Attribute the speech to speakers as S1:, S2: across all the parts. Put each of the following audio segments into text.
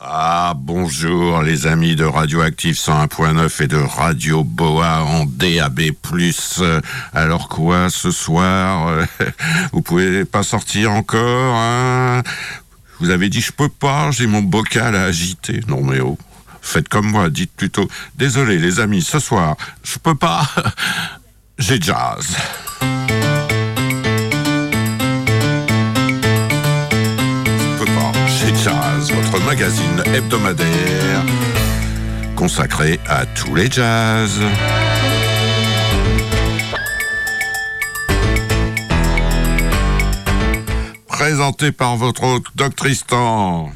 S1: Ah, bonjour les amis de Radioactive 101.9 et de Radio Boa en DAB+. Alors quoi, ce soir, vous pouvez pas sortir encore, hein? Vous avez dit je peux pas, j'ai mon bocal à agiter. Non mais oh, faites comme moi, dites plutôt désolé les amis, ce soir, je peux pas, j'ai jazz. Magazine hebdomadaire consacré à tous les jazz. Présenté par votre hôte Doc Tristan.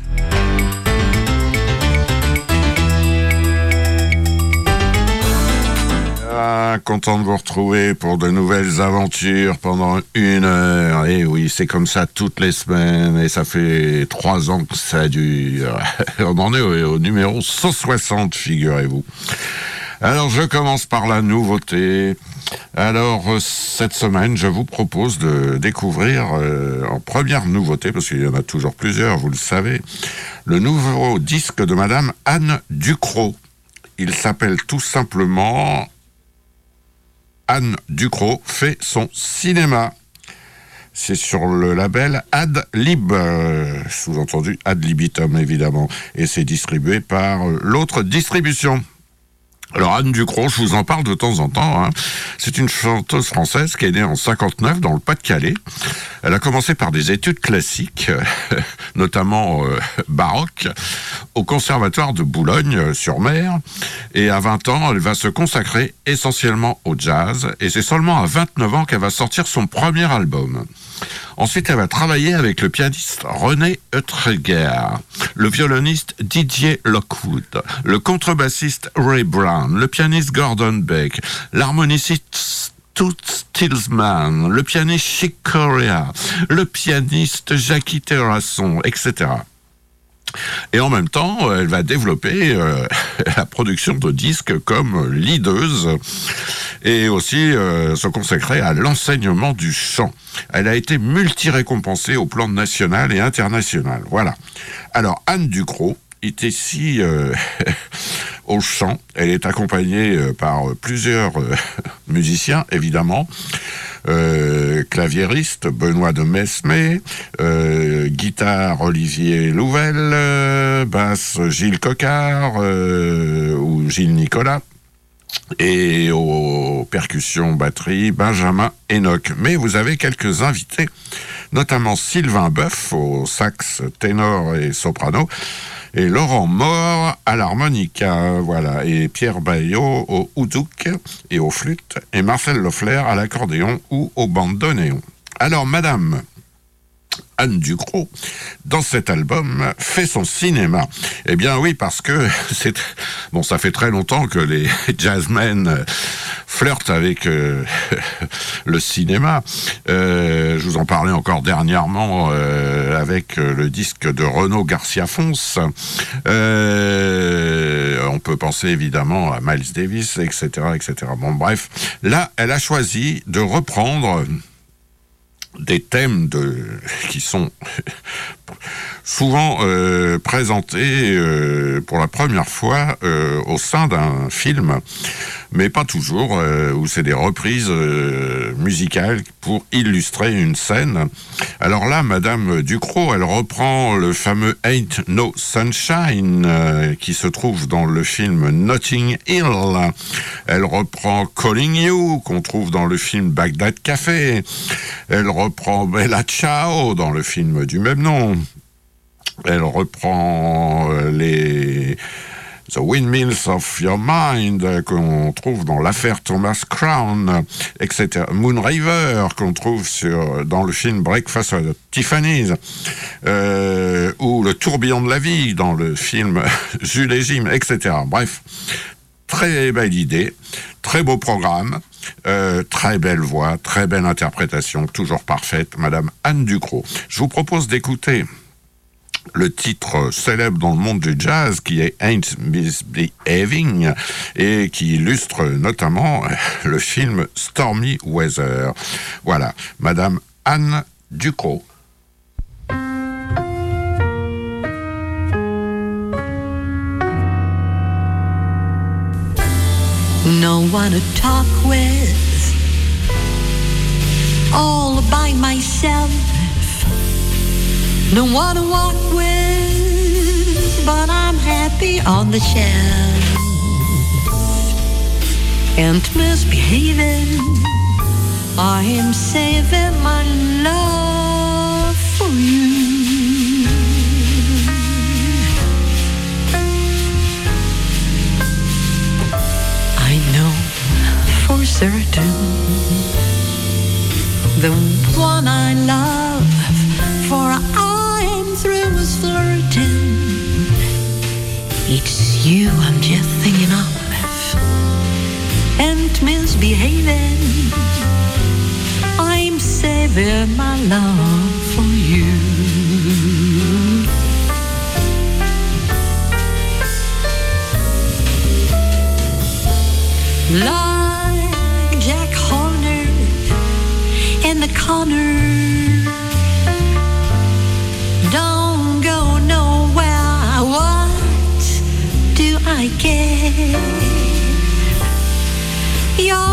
S1: Content de vous retrouver pour de nouvelles aventures pendant une heure. Et oui, c'est comme ça toutes les semaines et ça fait trois ans que ça dure. On en est au, numéro 160, figurez-vous. Alors je commence par la nouveauté. Alors cette semaine, je vous propose de découvrir euh, en première nouveauté, parce qu'il y en a toujours plusieurs, vous le savez, le nouveau disque de Madame Anne Ducrot. Il s'appelle tout simplement Anne Ducrot fait son cinéma. C'est sur le label Ad Lib, euh, sous-entendu Ad Libitum évidemment, et c'est distribué par euh, l'autre distribution. Alors Anne Ducrot, je vous en parle de temps en temps. Hein. C'est une chanteuse française qui est née en 59 dans le Pas-de-Calais. Elle a commencé par des études classiques, notamment euh, baroques, au Conservatoire de Boulogne-sur-Mer. Et à 20 ans, elle va se consacrer essentiellement au jazz. Et c'est seulement à 29 ans qu'elle va sortir son premier album. Ensuite, elle va travailler avec le pianiste René Eutreger, le violoniste Didier Lockwood, le contrebassiste Ray Brown, le pianiste Gordon Beck, l'harmoniciste Toots Tillsman, le pianiste Chick Corea, le pianiste Jackie Terrasson, etc. Et en même temps, elle va développer euh, la production de disques comme leaduse et aussi euh, se consacrer à l'enseignement du chant. Elle a été multi-récompensée au plan national et international. Voilà. Alors, Anne Ducrot est ici euh, au chant. Elle est accompagnée par plusieurs musiciens, évidemment. Euh, claviériste Benoît de Mesmé, euh, guitare Olivier Louvel, euh, basse Gilles Cocard ou Gilles Nicolas et aux percussions batterie Benjamin Enoch. Mais vous avez quelques invités, notamment Sylvain Boeuf au sax ténor et soprano, et Laurent Mort à l'harmonica, voilà, et Pierre Bayot au oudouk et aux flûtes, et Marcel Loeffler à l'accordéon ou au bandoneon. Alors, madame, Anne Ducrot, dans cet album, fait son cinéma. Eh bien oui, parce que c'est bon, ça fait très longtemps que les jazzmen flirtent avec euh, le cinéma. Euh, je vous en parlais encore dernièrement euh, avec le disque de Renaud Garcia Fons. on peut penser évidemment à Miles Davis, etc., etc. Bon, bref, là, elle a choisi de reprendre des thèmes qui sont souvent euh, présentés euh, pour la première fois euh, au sein d'un film mais pas toujours, où c'est des reprises musicales pour illustrer une scène. Alors là, Madame Ducrot, elle reprend le fameux Ain't No Sunshine qui se trouve dans le film Notting Hill. Elle reprend Calling You qu'on trouve dans le film Bagdad Café. Bella Ciao dans le film du même nom. Elle reprend les The Windmills of Your Mind, qu'on trouve dans l'affaire Thomas Crown, etc. Moonraver, qu'on trouve dans le film Breakfast at Tiffany's, euh, ou Le tourbillon de la vie, dans le film Jim, etc. Bref, très belle idée, très beau programme, euh, très belle voix, très belle interprétation, toujours parfaite, Madame Anne Ducrot. Je vous propose d'écouter le titre célèbre dans le monde du jazz qui est Ain't Misbehaving et qui illustre notamment le film Stormy Weather. Voilà, Madame Anne Ducrot.
S2: No one to talk with, all by myself, no one to walk with, but I'm happy on the shelf and misbehaving. I am saving my love for you. Certain the one I love, for I'm through with flirting. It's you I'm just thinking of and misbehaving. I'm saving my love for you. Like corner. Don't go nowhere. What do I get? Your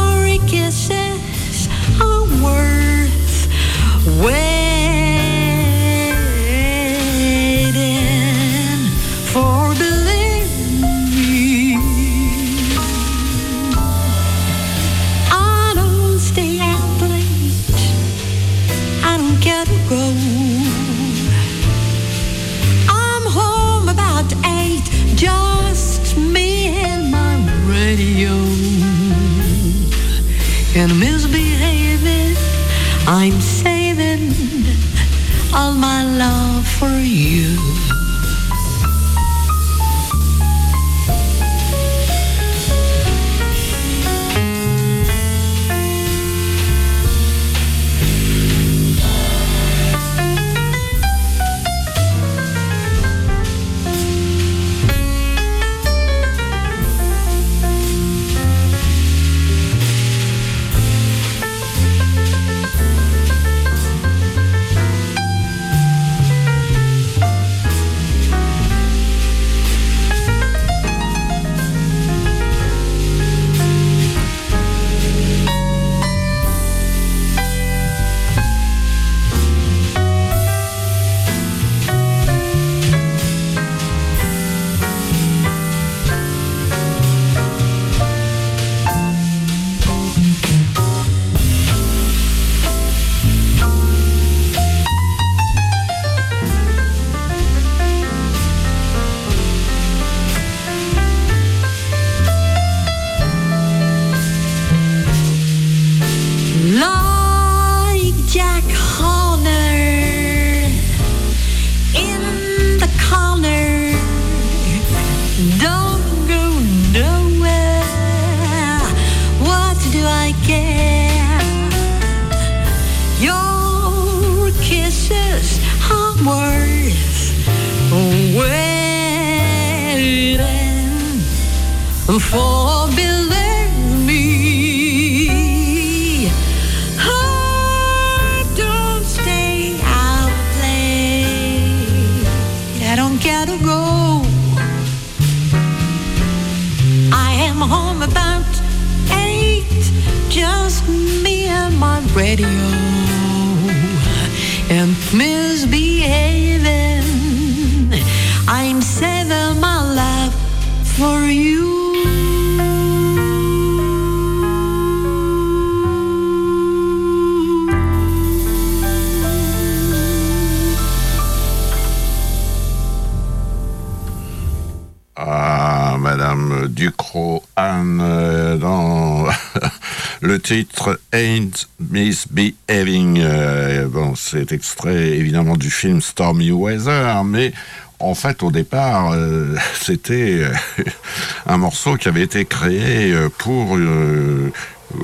S1: le titre Ain't Misbehaving. Euh, bon, c'est extrait évidemment du film Stormy Weather, mais en fait, au départ, euh, c'était euh, un morceau qui avait été créé euh, pour,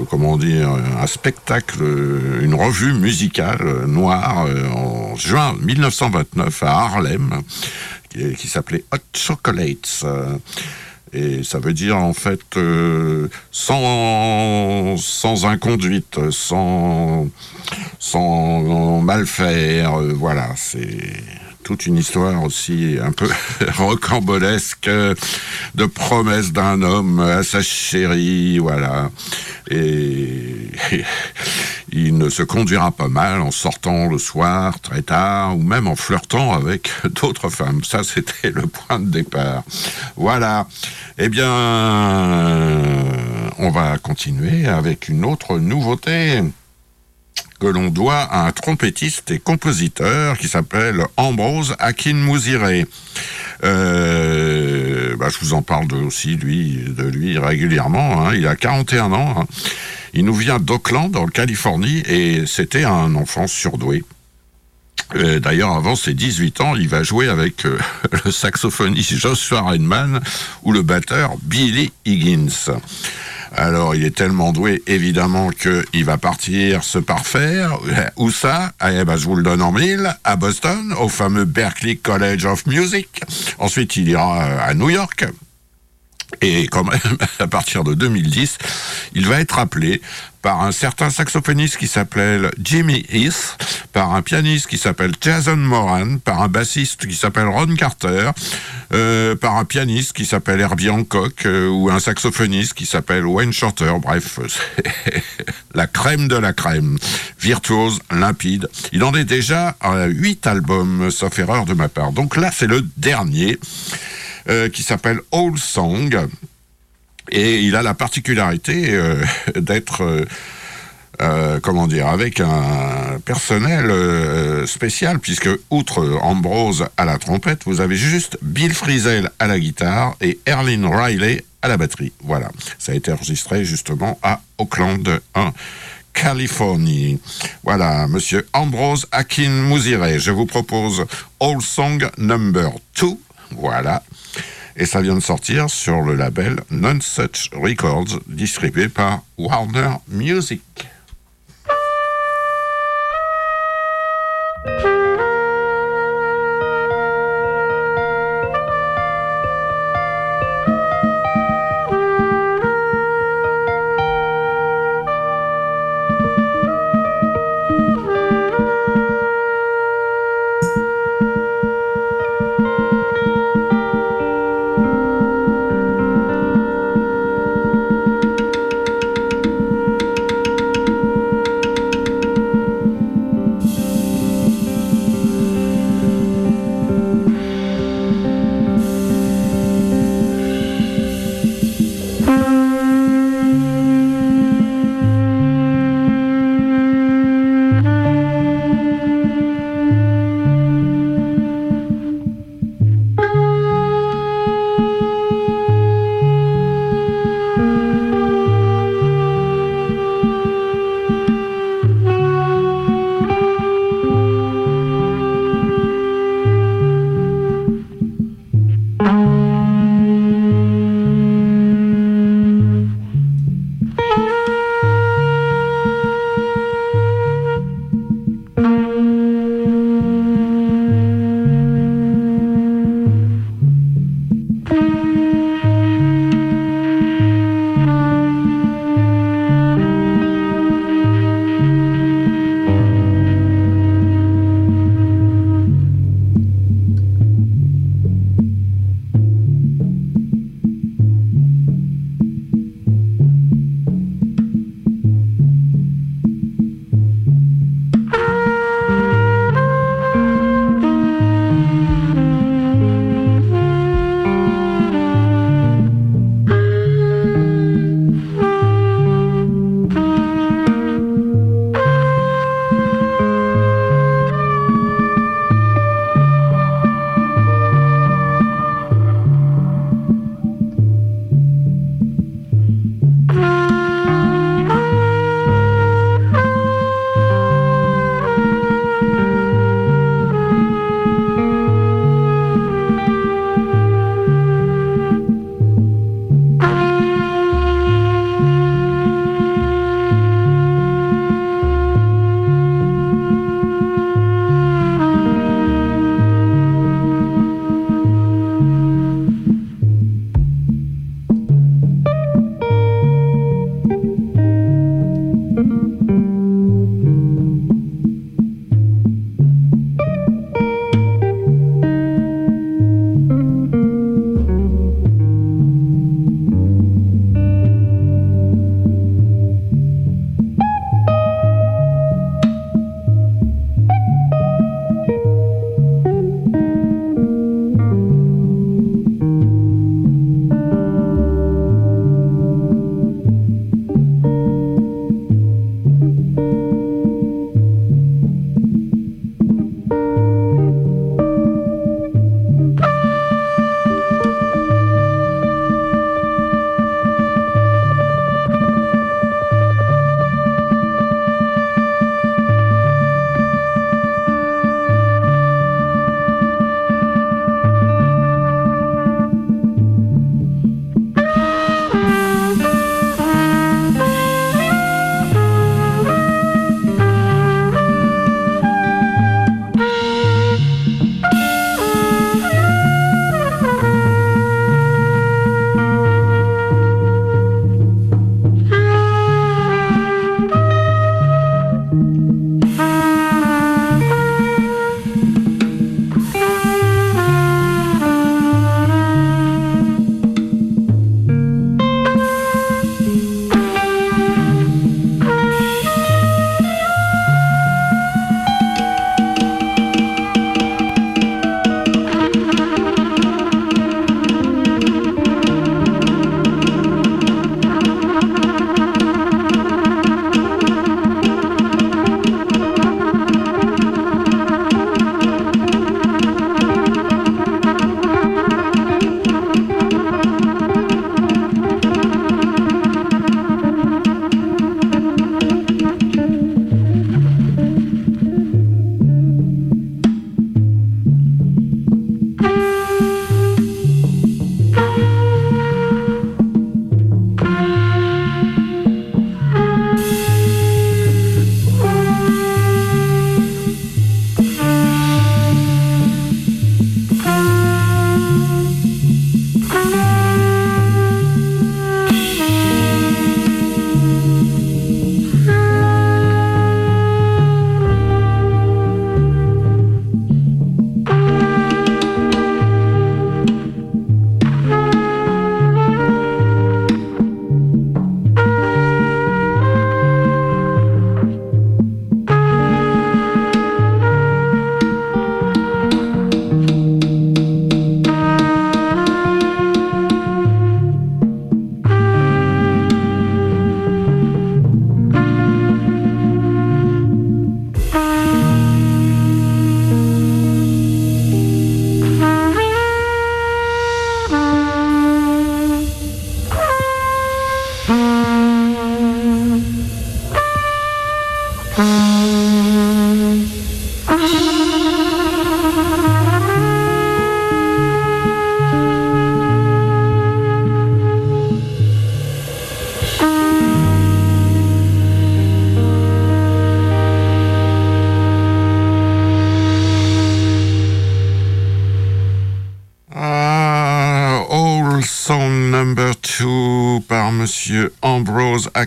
S1: comment dire, un spectacle, une revue musicale noire en juin 1929 à Harlem, qui, qui s'appelait Hot Chocolates. Et ça veut dire en fait euh, sans, inconduite, sans, sans mal faire. euh, voilà, c'est toute une histoire aussi un peu rocambolesque de promesse d'un homme à sa chérie, voilà. Et il ne se conduira pas mal en sortant le soir très tard ou même en flirtant avec d'autres femmes. Ça, c'était le point de départ. Voilà. Eh bien, on va continuer avec une autre nouveauté que l'on doit à un trompettiste et compositeur qui s'appelle Ambrose Akin Euh, bah, je vous en parle de, aussi lui, de lui régulièrement. Hein. Il a 41 ans. Hein. Il nous vient d'Oakland, en Californie, et c'était un enfant surdoué. Euh, d'ailleurs, avant ses 18 ans, il va jouer avec euh, le saxophoniste Joshua Redman ou le batteur Billy Higgins. Alors, il est tellement doué, évidemment, qu'il va partir se parfaire. Où ça? Eh ben, Je vous le donne en mille. À Boston, au fameux Berklee College of Music. Ensuite, il ira à New York, et quand même, à partir de 2010, il va être appelé par un certain saxophoniste qui s'appelle Jimmy Heath, par un pianiste qui s'appelle Jason Moran, par un bassiste qui s'appelle Ron Carter, euh, par un pianiste qui s'appelle Herbie Hancock, euh, ou un saxophoniste qui s'appelle Wayne Shorter. Bref, la crème de la crème. Virtuose, limpide. Il en est déjà à huit albums, sauf erreur de ma part. Donc là, c'est le dernier. Euh, qui s'appelle Old Song. Et il a la particularité euh, d'être, euh, comment dire, avec un personnel spécial, puisque outre Ambrose à la trompette, vous avez juste Bill Frisell à la guitare et Erlyn Riley à la batterie. Voilà, ça a été enregistré justement à Oakland 1. Californie. Voilà, monsieur Ambrose Akin Mouzire. Je vous propose Old Song Number 2. Voilà. Et ça vient de sortir sur le label Non Such Records, distribué par Warner Music.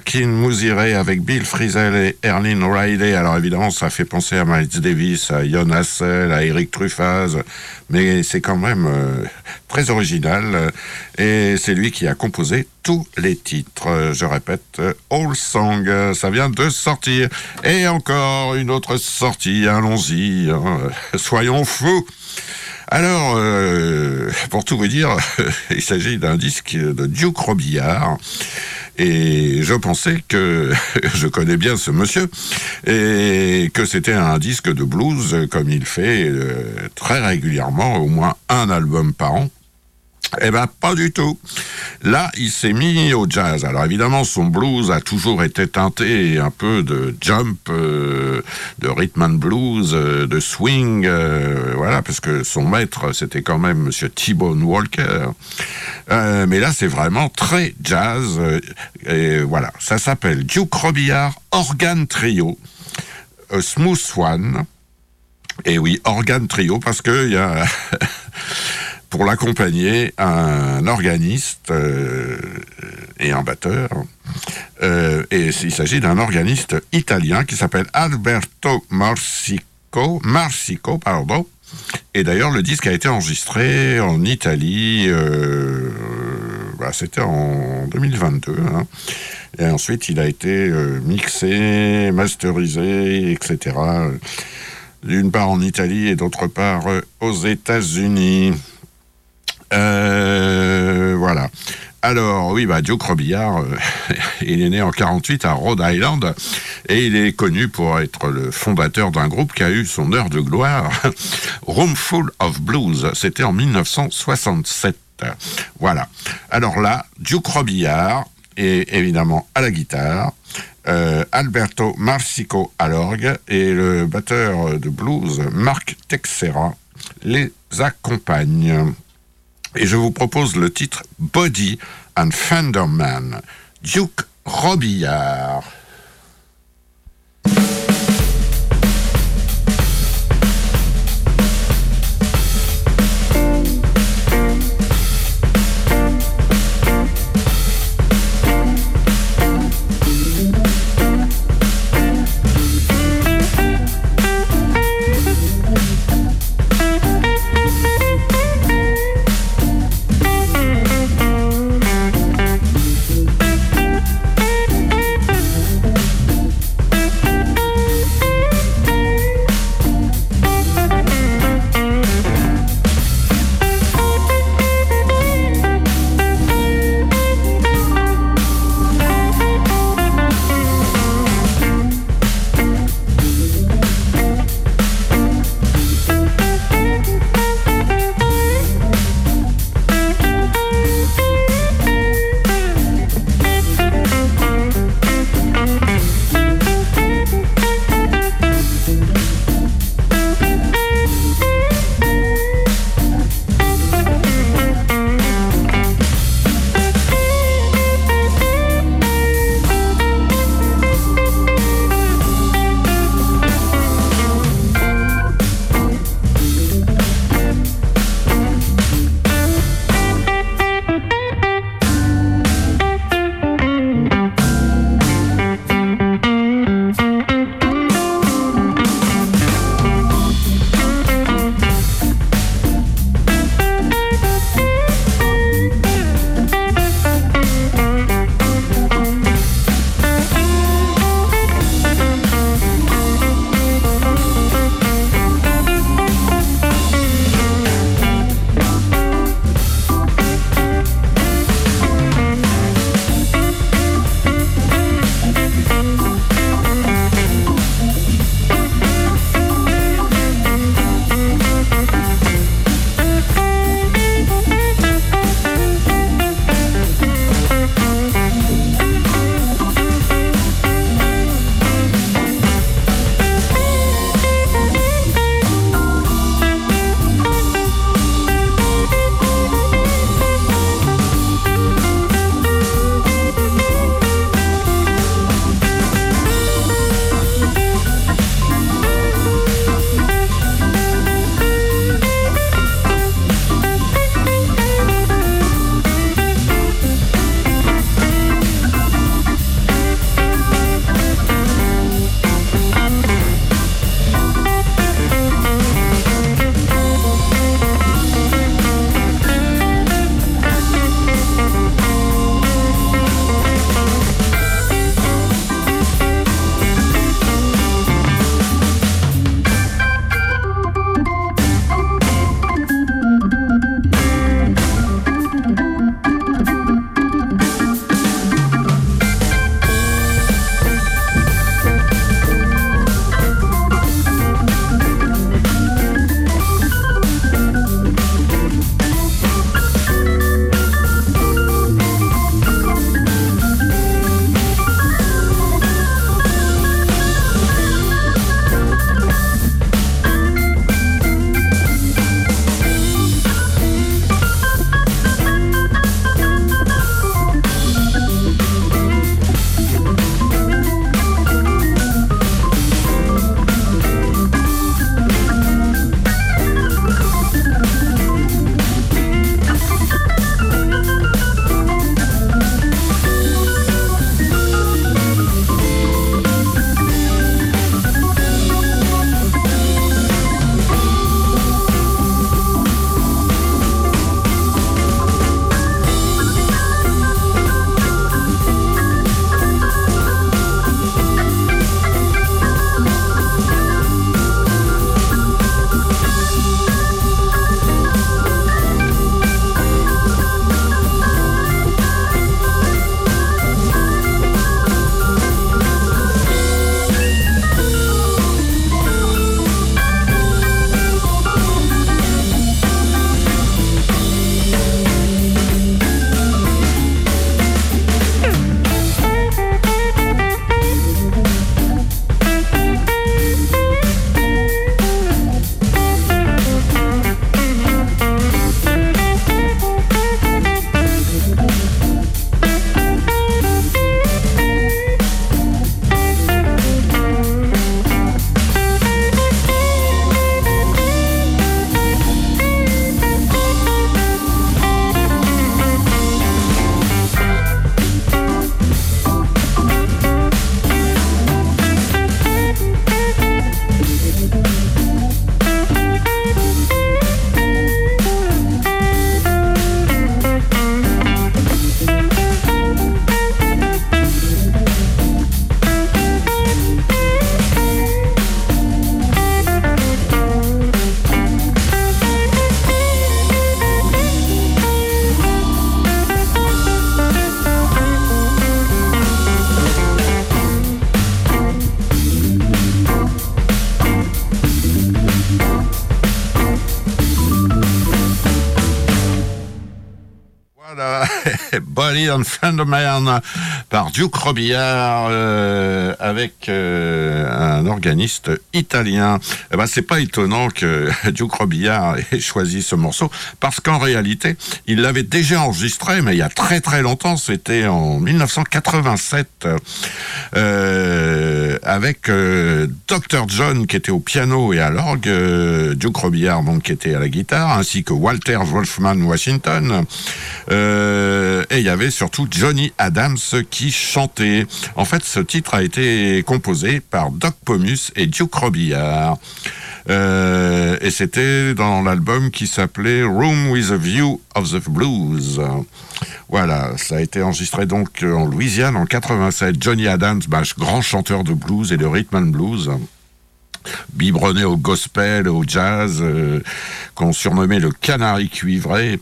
S1: Akin Mouziré avec Bill Frisell et Erlyn Riley. Alors évidemment, ça fait penser à Miles Davis, à Jon Hassel, à Eric Truffaz, mais c'est quand même euh, très original. Et c'est lui qui a composé tous les titres. Je répète, euh, All Song, ça vient de sortir. Et encore une autre sortie, allons-y, hein. soyons fous. Alors, euh, pour tout vous dire, il s'agit d'un disque de Duke Robillard. Et je pensais que je connais bien ce monsieur et que c'était un disque de blues comme il fait euh, très régulièrement, au moins un album par an. Eh ben, pas du tout. Là, il s'est mis au jazz. Alors évidemment, son blues a toujours été teinté un peu de jump, euh, de rhythm and blues, euh, de swing, euh, voilà, parce que son maître, c'était quand même Monsieur T-Bone Walker. mais là, c'est vraiment très jazz. et voilà, ça s'appelle Duke Robillard Organ Trio, Smooth One. Et oui, Organ Trio, parce que il y a pour l'accompagner un organiste euh, et un batteur. Euh, et il s'agit d'un organiste italien qui s'appelle Alberto Marsico, Marsico pardon. Et d'ailleurs, le disque a été enregistré en Italie, euh, bah, c'était en 2022. Hein. Et ensuite, il a été mixé, masterisé, etc. D'une part en Italie et d'autre part aux États-Unis. Euh, voilà. Alors, oui, bah, Duke Robillard, euh, il est né en 48 à Rhode Island et il est connu pour être le fondateur d'un groupe qui a eu son heure de gloire, Roomful of Blues. C'était en 1967. Voilà. Alors là, Duke Robillard est évidemment à la guitare, euh, Alberto Marsico à l'orgue et le batteur de blues, Marc Texera, les accompagne. Et je vous propose le titre Body and Fenderman, Duke Robillard. Body and Friend of Man par Duke Robillard euh, avec euh, un organiste italien. Eh ben, c'est pas étonnant que Duke Robillard ait choisi ce morceau parce qu'en réalité, il l'avait déjà enregistré, mais il y a très très longtemps. C'était en 1987 euh, avec Dr John qui était au piano et à l'orgue, Duke Robillard donc qui était à la guitare, ainsi que Walter Wolfman Washington. Et il y avait surtout Johnny Adams qui chantait. En fait, ce titre a été composé par Doc Pomus et Duke Robillard. Euh, et c'était dans l'album qui s'appelait Room with a View of the Blues. Voilà, ça a été enregistré donc en Louisiane en 87. Johnny Adams, bah, grand chanteur de blues et de rhythm and blues biberonné au gospel, au jazz, euh, qu'on surnommait le canari cuivré,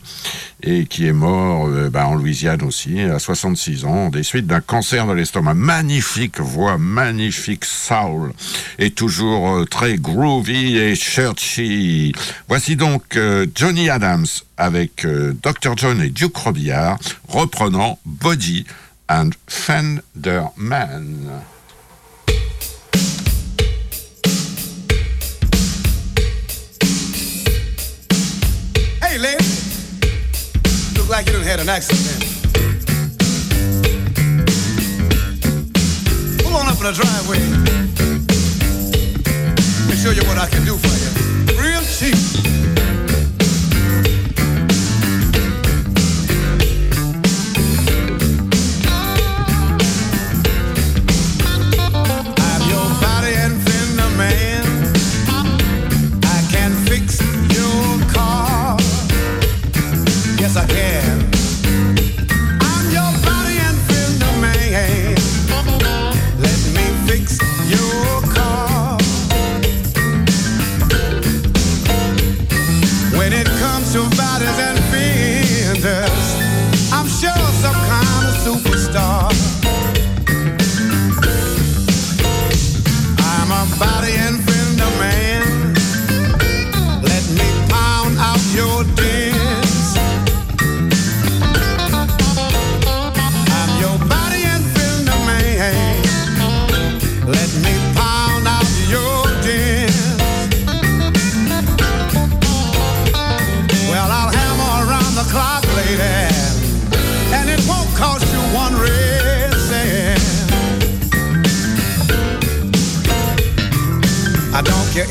S1: et qui est mort euh, bah, en Louisiane aussi, à 66 ans, des suites d'un cancer de l'estomac. Magnifique voix, magnifique soul, et toujours euh, très groovy et churchy. Voici donc Johnny Adams avec Dr. John et Duke Robillard, reprenant Body and Fender Man.
S3: Look like you done had an accident. Pull on up in the driveway. Me show you what I can do for you. Real cheap.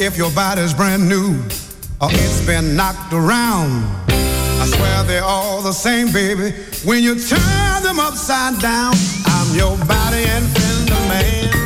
S3: If your body's brand new or it's been knocked around. I swear they're all the same, baby. When you turn them upside down, I'm your body and fender man.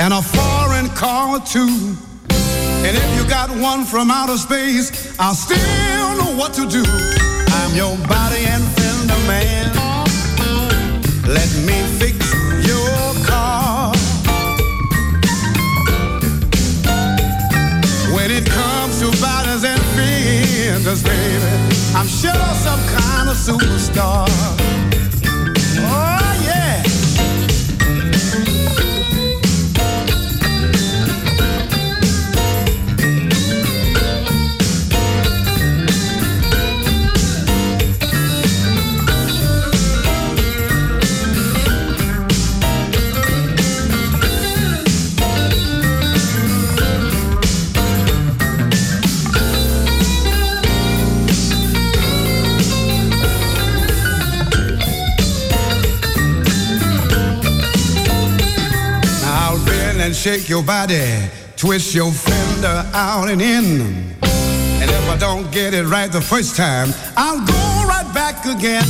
S3: And a foreign car too. And if you got one from outer space, I'll still know what to do. I'm your body and fender man. Let me fix your car. When it comes to bodies and fenders, baby, I'm sure some kind of superstar. Shake your body twist your fender out and in. And if I don't get it right the first time, I'll go right back again.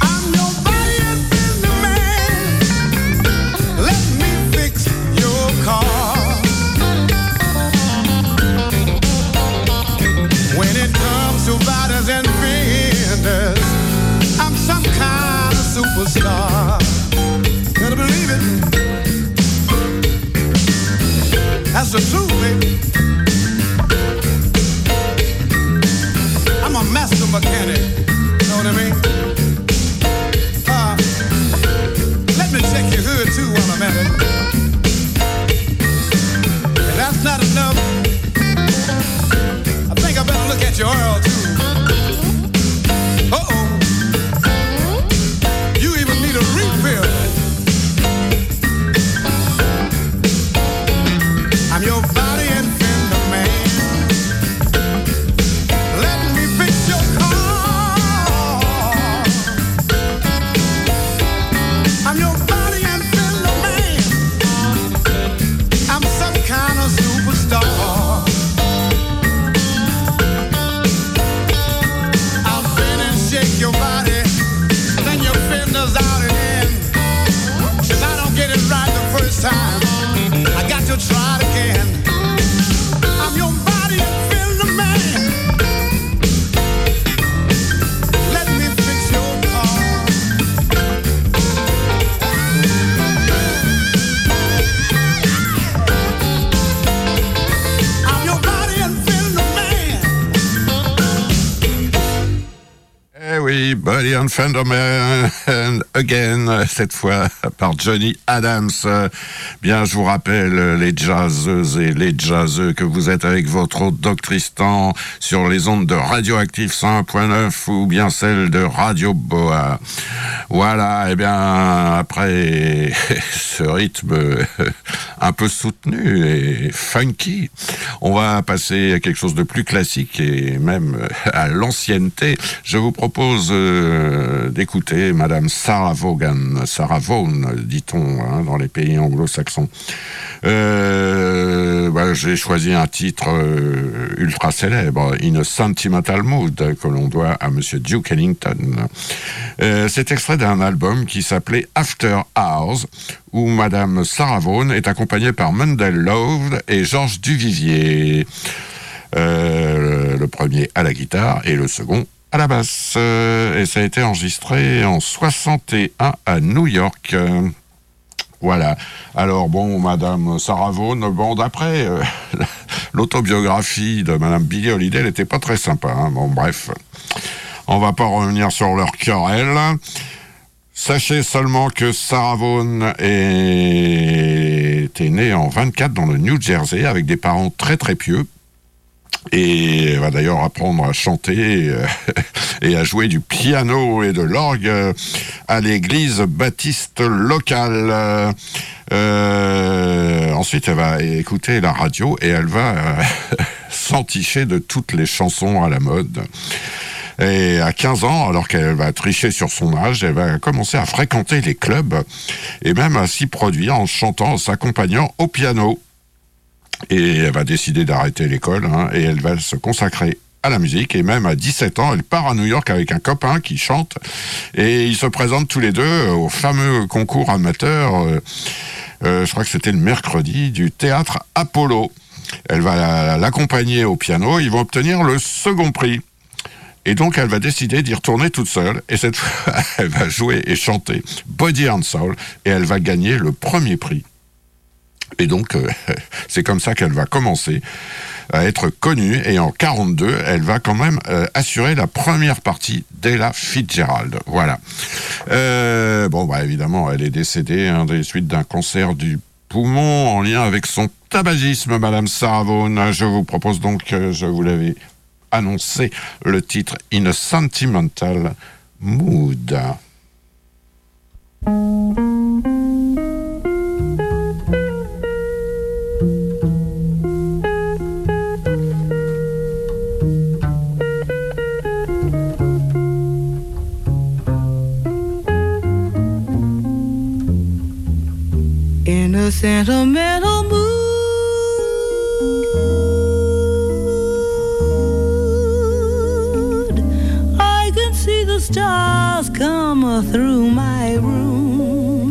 S3: I'm your body and fender man. Let me fix your car. When it comes to bodies and fenders, I'm some kind of superstar. The truth, baby. I'm a master mechanic. And again,
S1: cette fois par Johnny Adams. Bien, je vous rappelle les jazzeuses et les jazzeux que vous êtes avec votre hôte Doc Tristan sur les ondes de Radioactive 101.9 ou bien celles de Radio Boa. Voilà, et bien, après ce rythme un peu soutenu et funky, on va passer à quelque chose de plus classique et même à l'ancienneté. Je vous propose euh, d'écouter Madame Sarah Vaughan, Sarah Vaughan, dit-on hein, dans les pays anglo-saxons. Euh, bah, J'ai choisi un titre euh, ultra célèbre, In a Sentimental Mood, que l'on doit à Monsieur Duke Ellington. Euh, C'est extrait d'un album qui s'appelait After Hours, où Madame Sarah Vaughan est accompagnée par Mundell Love et Georges Duvivier. Le premier à la guitare et le second à la basse. Euh, et ça a été enregistré en 61 à New York. Voilà. Alors bon, Madame Sarah Vaughan, bon d'après euh, l'autobiographie de Madame Billie Holiday, elle n'était pas très sympa. hein. Bon bref, on va pas revenir sur leur querelle. Sachez seulement que Sarah Vaughan était née en 24 dans le New Jersey avec des parents très très pieux. Et va d'ailleurs apprendre à chanter euh, et à jouer du piano et de l'orgue à l'église baptiste locale. Euh, ensuite, elle va écouter la radio et elle va euh, s'enticher de toutes les chansons à la mode. Et à 15 ans, alors qu'elle va tricher sur son âge, elle va commencer à fréquenter les clubs et même à s'y produire en chantant, en s'accompagnant au piano. Et elle va décider d'arrêter l'école hein, et elle va se consacrer à la musique et même à 17 ans, elle part à New York avec un copain qui chante et ils se présentent tous les deux au fameux concours amateur, euh, euh, je crois que c'était le mercredi, du théâtre Apollo. Elle va la- l'accompagner au piano, ils vont obtenir le second prix. Et donc, elle va décider d'y retourner toute seule. Et cette fois, elle va jouer et chanter Body and Soul. Et elle va gagner le premier prix. Et donc, euh, c'est comme ça qu'elle va commencer à être connue. Et en 42, elle va quand même euh, assurer la première partie d'Ella Fitzgerald. Voilà. Euh, bon, bah évidemment, elle est décédée hein, des suites d'un cancer du poumon en lien avec son tabagisme, Madame Vaughan. Je vous propose donc, je vous l'avais annoncé, le titre In a Sentimental Mood.
S4: sentimental mood. I can see the stars come through my room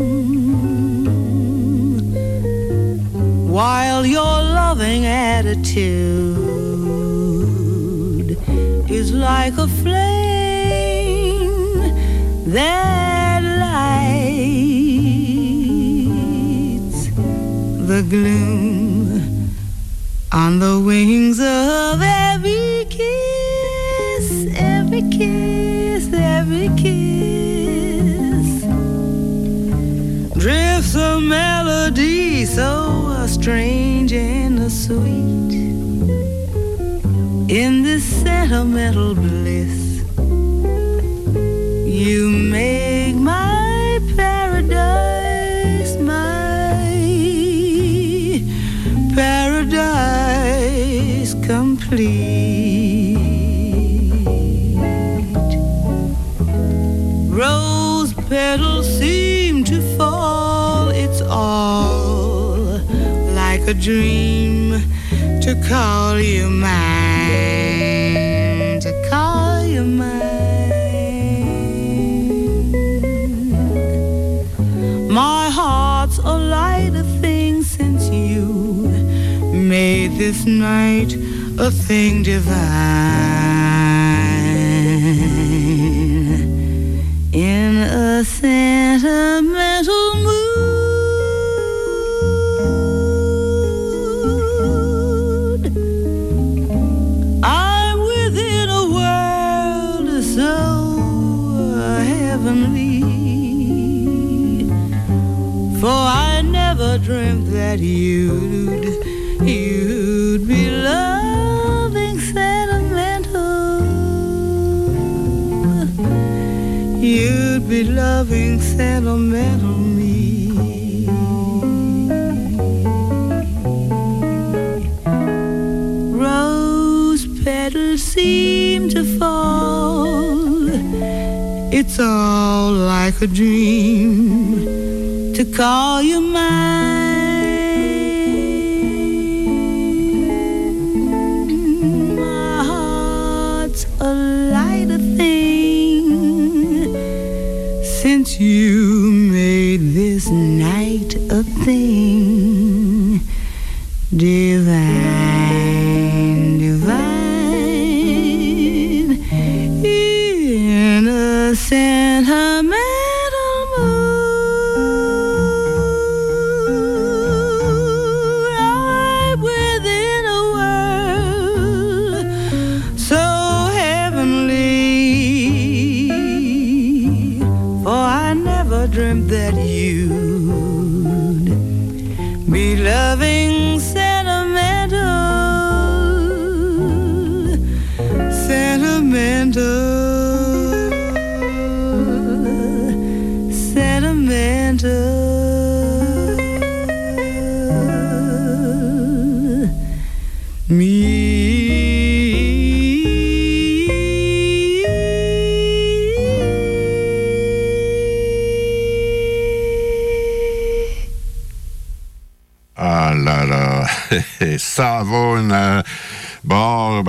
S4: while your loving attitude is like a flame. There gloom on the wings of every kiss, every kiss, every kiss. Drifts a melody so strange and sweet in this sentimental bliss. You complete. Rose petals seem to fall, it's all like a dream to call you mine, to call you mine. My heart's a lighter thing since you made this night a thing divine. It's all like a dream to call you mine.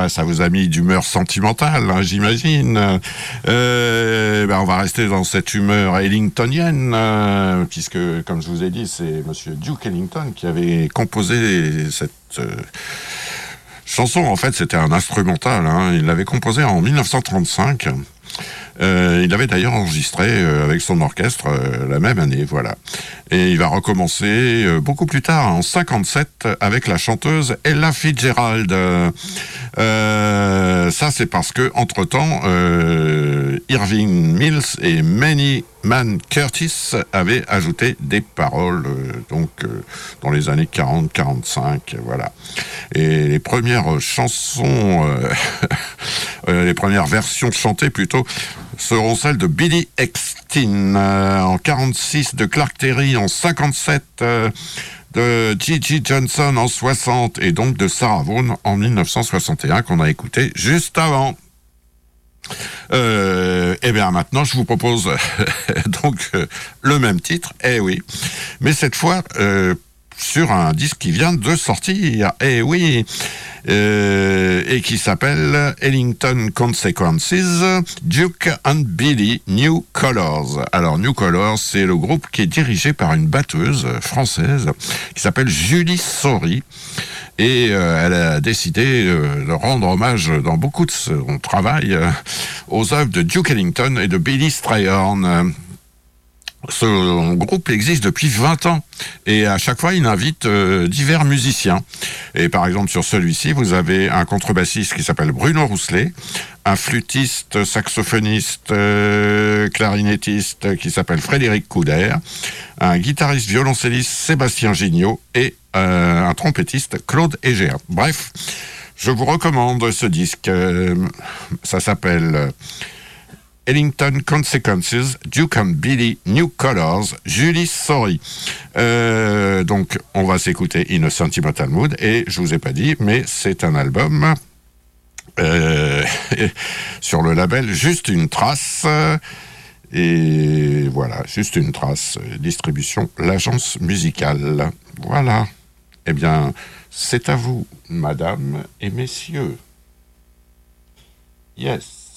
S1: Ça vous a mis d'humeur sentimentale, hein, j'imagine. Euh, bah, on va rester dans cette humeur ellingtonienne, euh, puisque, comme je vous ai dit, c'est Monsieur Duke Ellington qui avait composé cette euh, chanson. En fait, c'était un instrumental. hein. Il l'avait composé en 1935. Euh, il avait d'ailleurs enregistré avec son orchestre la même année, voilà. Et il va recommencer beaucoup plus tard, en 57, avec la chanteuse Ella Fitzgerald. Euh, ça, c'est parce que entre temps, Irving Mills et Manny Man Curtis avaient ajouté des paroles, euh, donc euh, dans les années 40-45, voilà. Et les premières chansons, euh, euh, les premières versions chantées plutôt, seront celles de Billy euh, en 46, de Clark Terry en 57, euh, de Gigi Johnson en 60 et donc de Sarah Vaughan en 1961 qu'on a écouté juste avant. Euh, eh bien maintenant, je vous propose donc euh, le même titre, eh oui, mais cette fois, euh, sur un disque qui vient de sortir. Et oui, euh, et qui s'appelle Ellington Consequences, Duke and Billy New Colors. Alors New Colors, c'est le groupe qui est dirigé par une batteuse française qui s'appelle Julie Sori. Et euh, elle a décidé euh, de rendre hommage dans beaucoup de son travail aux œuvres de Duke Ellington et de Billy Strayhorn. Ce groupe existe depuis 20 ans et à chaque fois il invite euh, divers musiciens. Et par exemple sur celui-ci, vous avez un contrebassiste qui s'appelle Bruno Rousselet, un flûtiste, saxophoniste, euh, clarinettiste qui s'appelle Frédéric Couder, un guitariste violoncelliste Sébastien Gignot et euh, un trompettiste Claude Egea. Bref, je vous recommande ce disque. ça s'appelle Ellington Consequences, Duke and Billy, New Colors, Julie Sorry. Euh, donc, on va s'écouter In a Sentimental Mood, et je vous ai pas dit, mais c'est un album euh, sur le label Juste une trace. Et voilà, juste une trace. Distribution, l'agence musicale. Voilà. Eh bien, c'est à vous, madame et messieurs. Yes.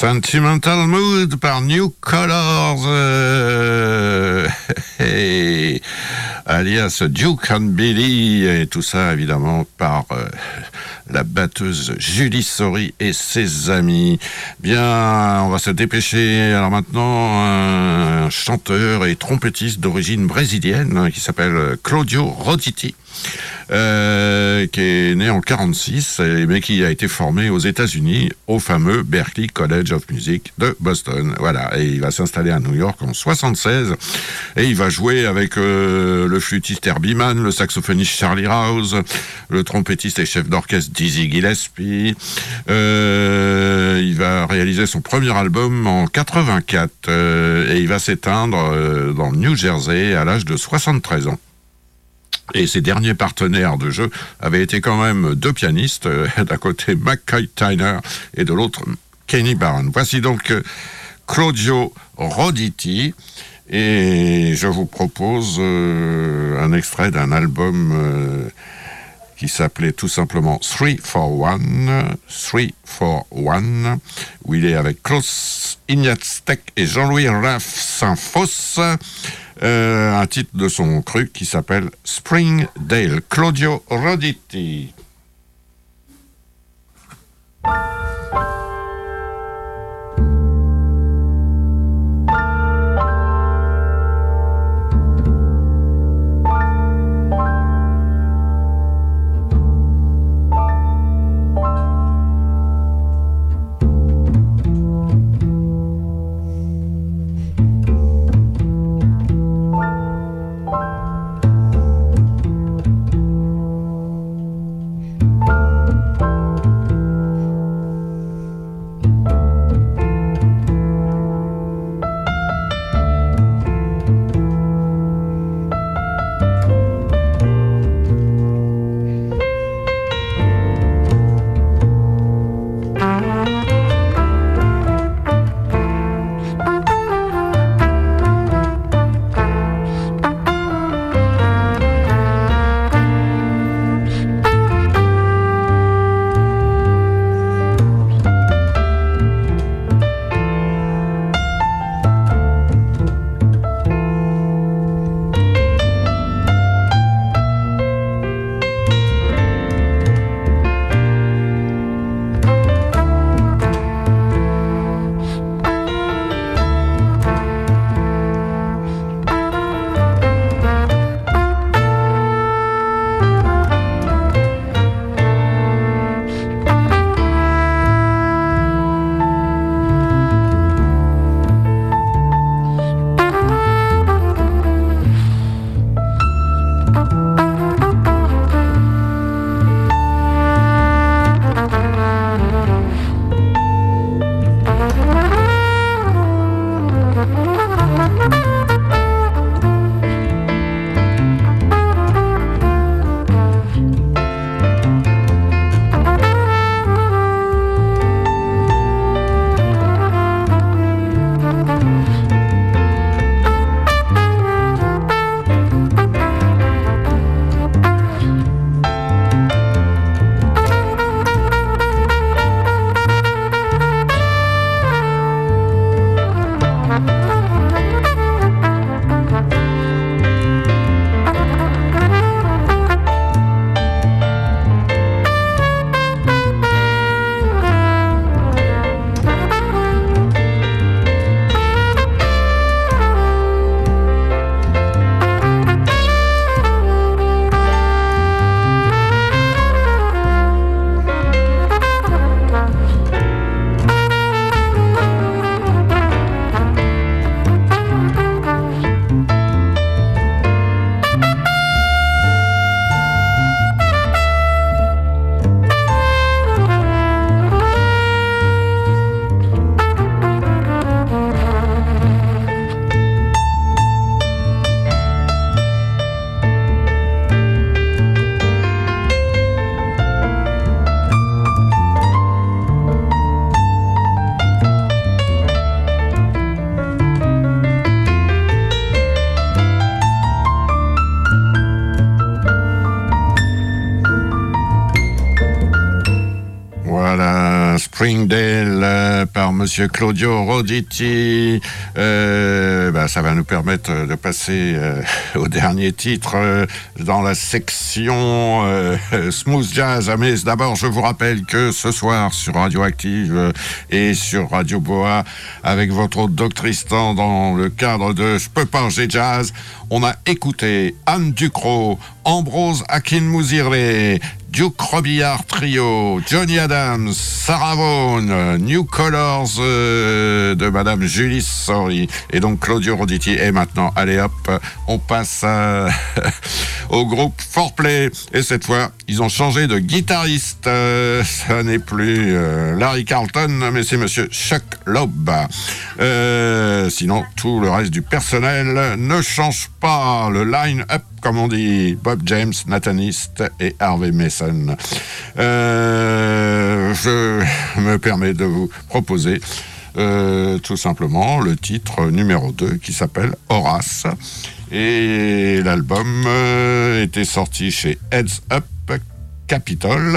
S1: Sentimental Mood par New Colors, euh, alias Duke and Billy, et tout ça évidemment par euh, la batteuse Julie Sori et ses amis. Bien, on va se dépêcher. Alors maintenant, un chanteur et trompettiste d'origine brésilienne hein, qui s'appelle Claudio Roditi. Euh, qui est né en 46, mais qui a été formé aux États-Unis au fameux Berklee College of Music de Boston. Voilà, et il va s'installer à New York en 76, et il va jouer avec euh, le flûtiste Herbie Mann, le saxophoniste Charlie Rouse, le trompettiste et chef d'orchestre Dizzy Gillespie. Euh, il va réaliser son premier album en 84, et il va s'éteindre dans New Jersey à l'âge de 73 ans. Et ses derniers partenaires de jeu avaient été quand même deux pianistes, euh, d'un côté McKay Tyner et de l'autre Kenny Barron. Voici donc euh, Claudio Roditi et je vous propose euh, un extrait d'un album qui s'appelait tout simplement 3 for 1, 3 for 1, où il est avec Klaus Ignatstek et Jean-Louis Raff Saint-Foss. Euh, un titre de son cru qui s'appelle Springdale, Claudio Roditi. Monsieur Claudio Roditi. Euh, bah, ça va nous permettre de passer au dernier titre dans la section Smooth Jazz. Mais d'abord, je vous rappelle que ce soir sur Radioactive et sur Radio Boa, avec votre Doctristan dans le cadre de Je peux pas, j'ai jazz, on a écouté Anne Ducrot, Ambrose Akinmuzirle, Duke Robillard Trio, Johnny Adams, Sarah Vaughan, New Colors euh, de Madame Julie Sorry et donc Claudio Roditi. Et maintenant, allez hop, on passe au groupe Foreplay. Et cette fois, ils ont changé de guitariste. Euh, ça n'est plus euh, Larry Carlton, mais c'est Monsieur Chuck Loeb. sinon, tout le reste du personnel ne change pas. Le line-up comme on dit, Bob James, Nathanist et Harvey Mason. Euh, je me permets de vous proposer euh, tout simplement le titre numéro 2 qui s'appelle Horace. Et l'album euh, était sorti chez Heads Up Capitol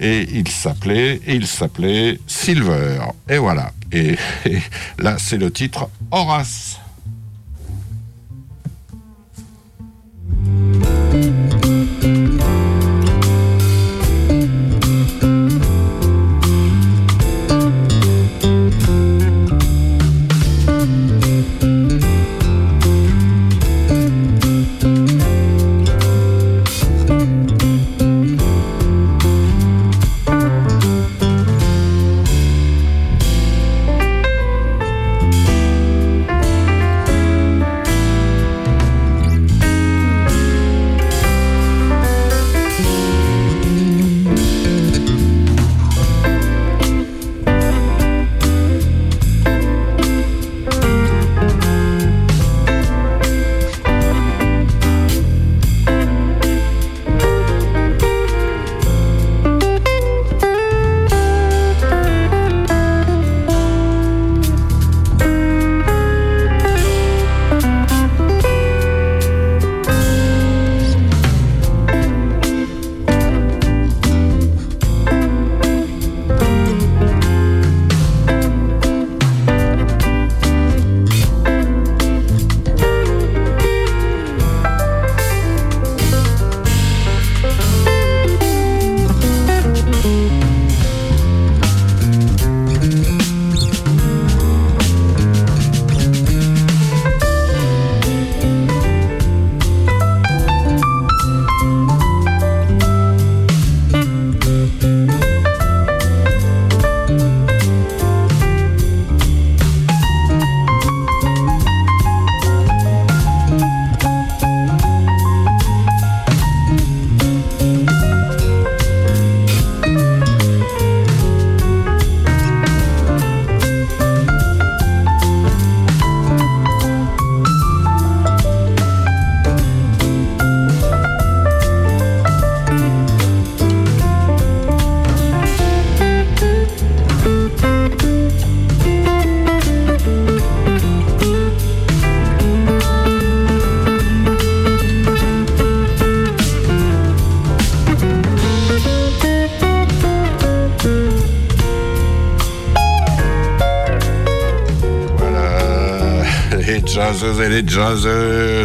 S1: et il s'appelait il s'appelait Silver. Et voilà. et là c'est le titre Horace. Thank you. Et les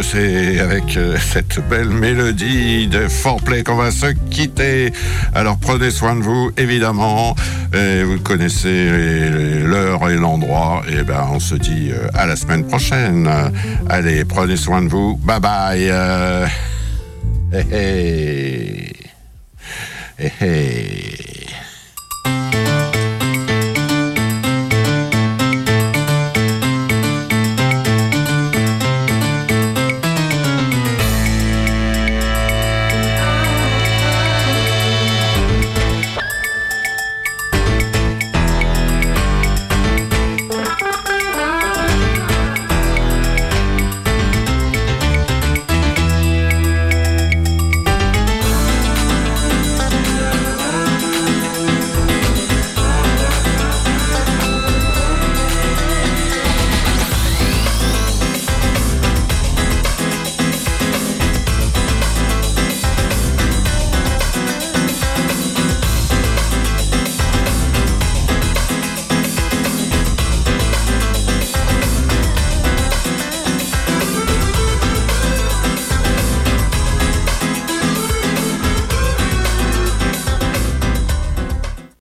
S1: c'est avec euh, cette belle mélodie de foreplay qu'on va se quitter. Alors prenez soin de vous, évidemment. Vous connaissez l'heure et l'endroit. Et ben on se dit euh, à la semaine prochaine. Allez, prenez soin de vous. Bye bye. Euh, hey, hey. Hey,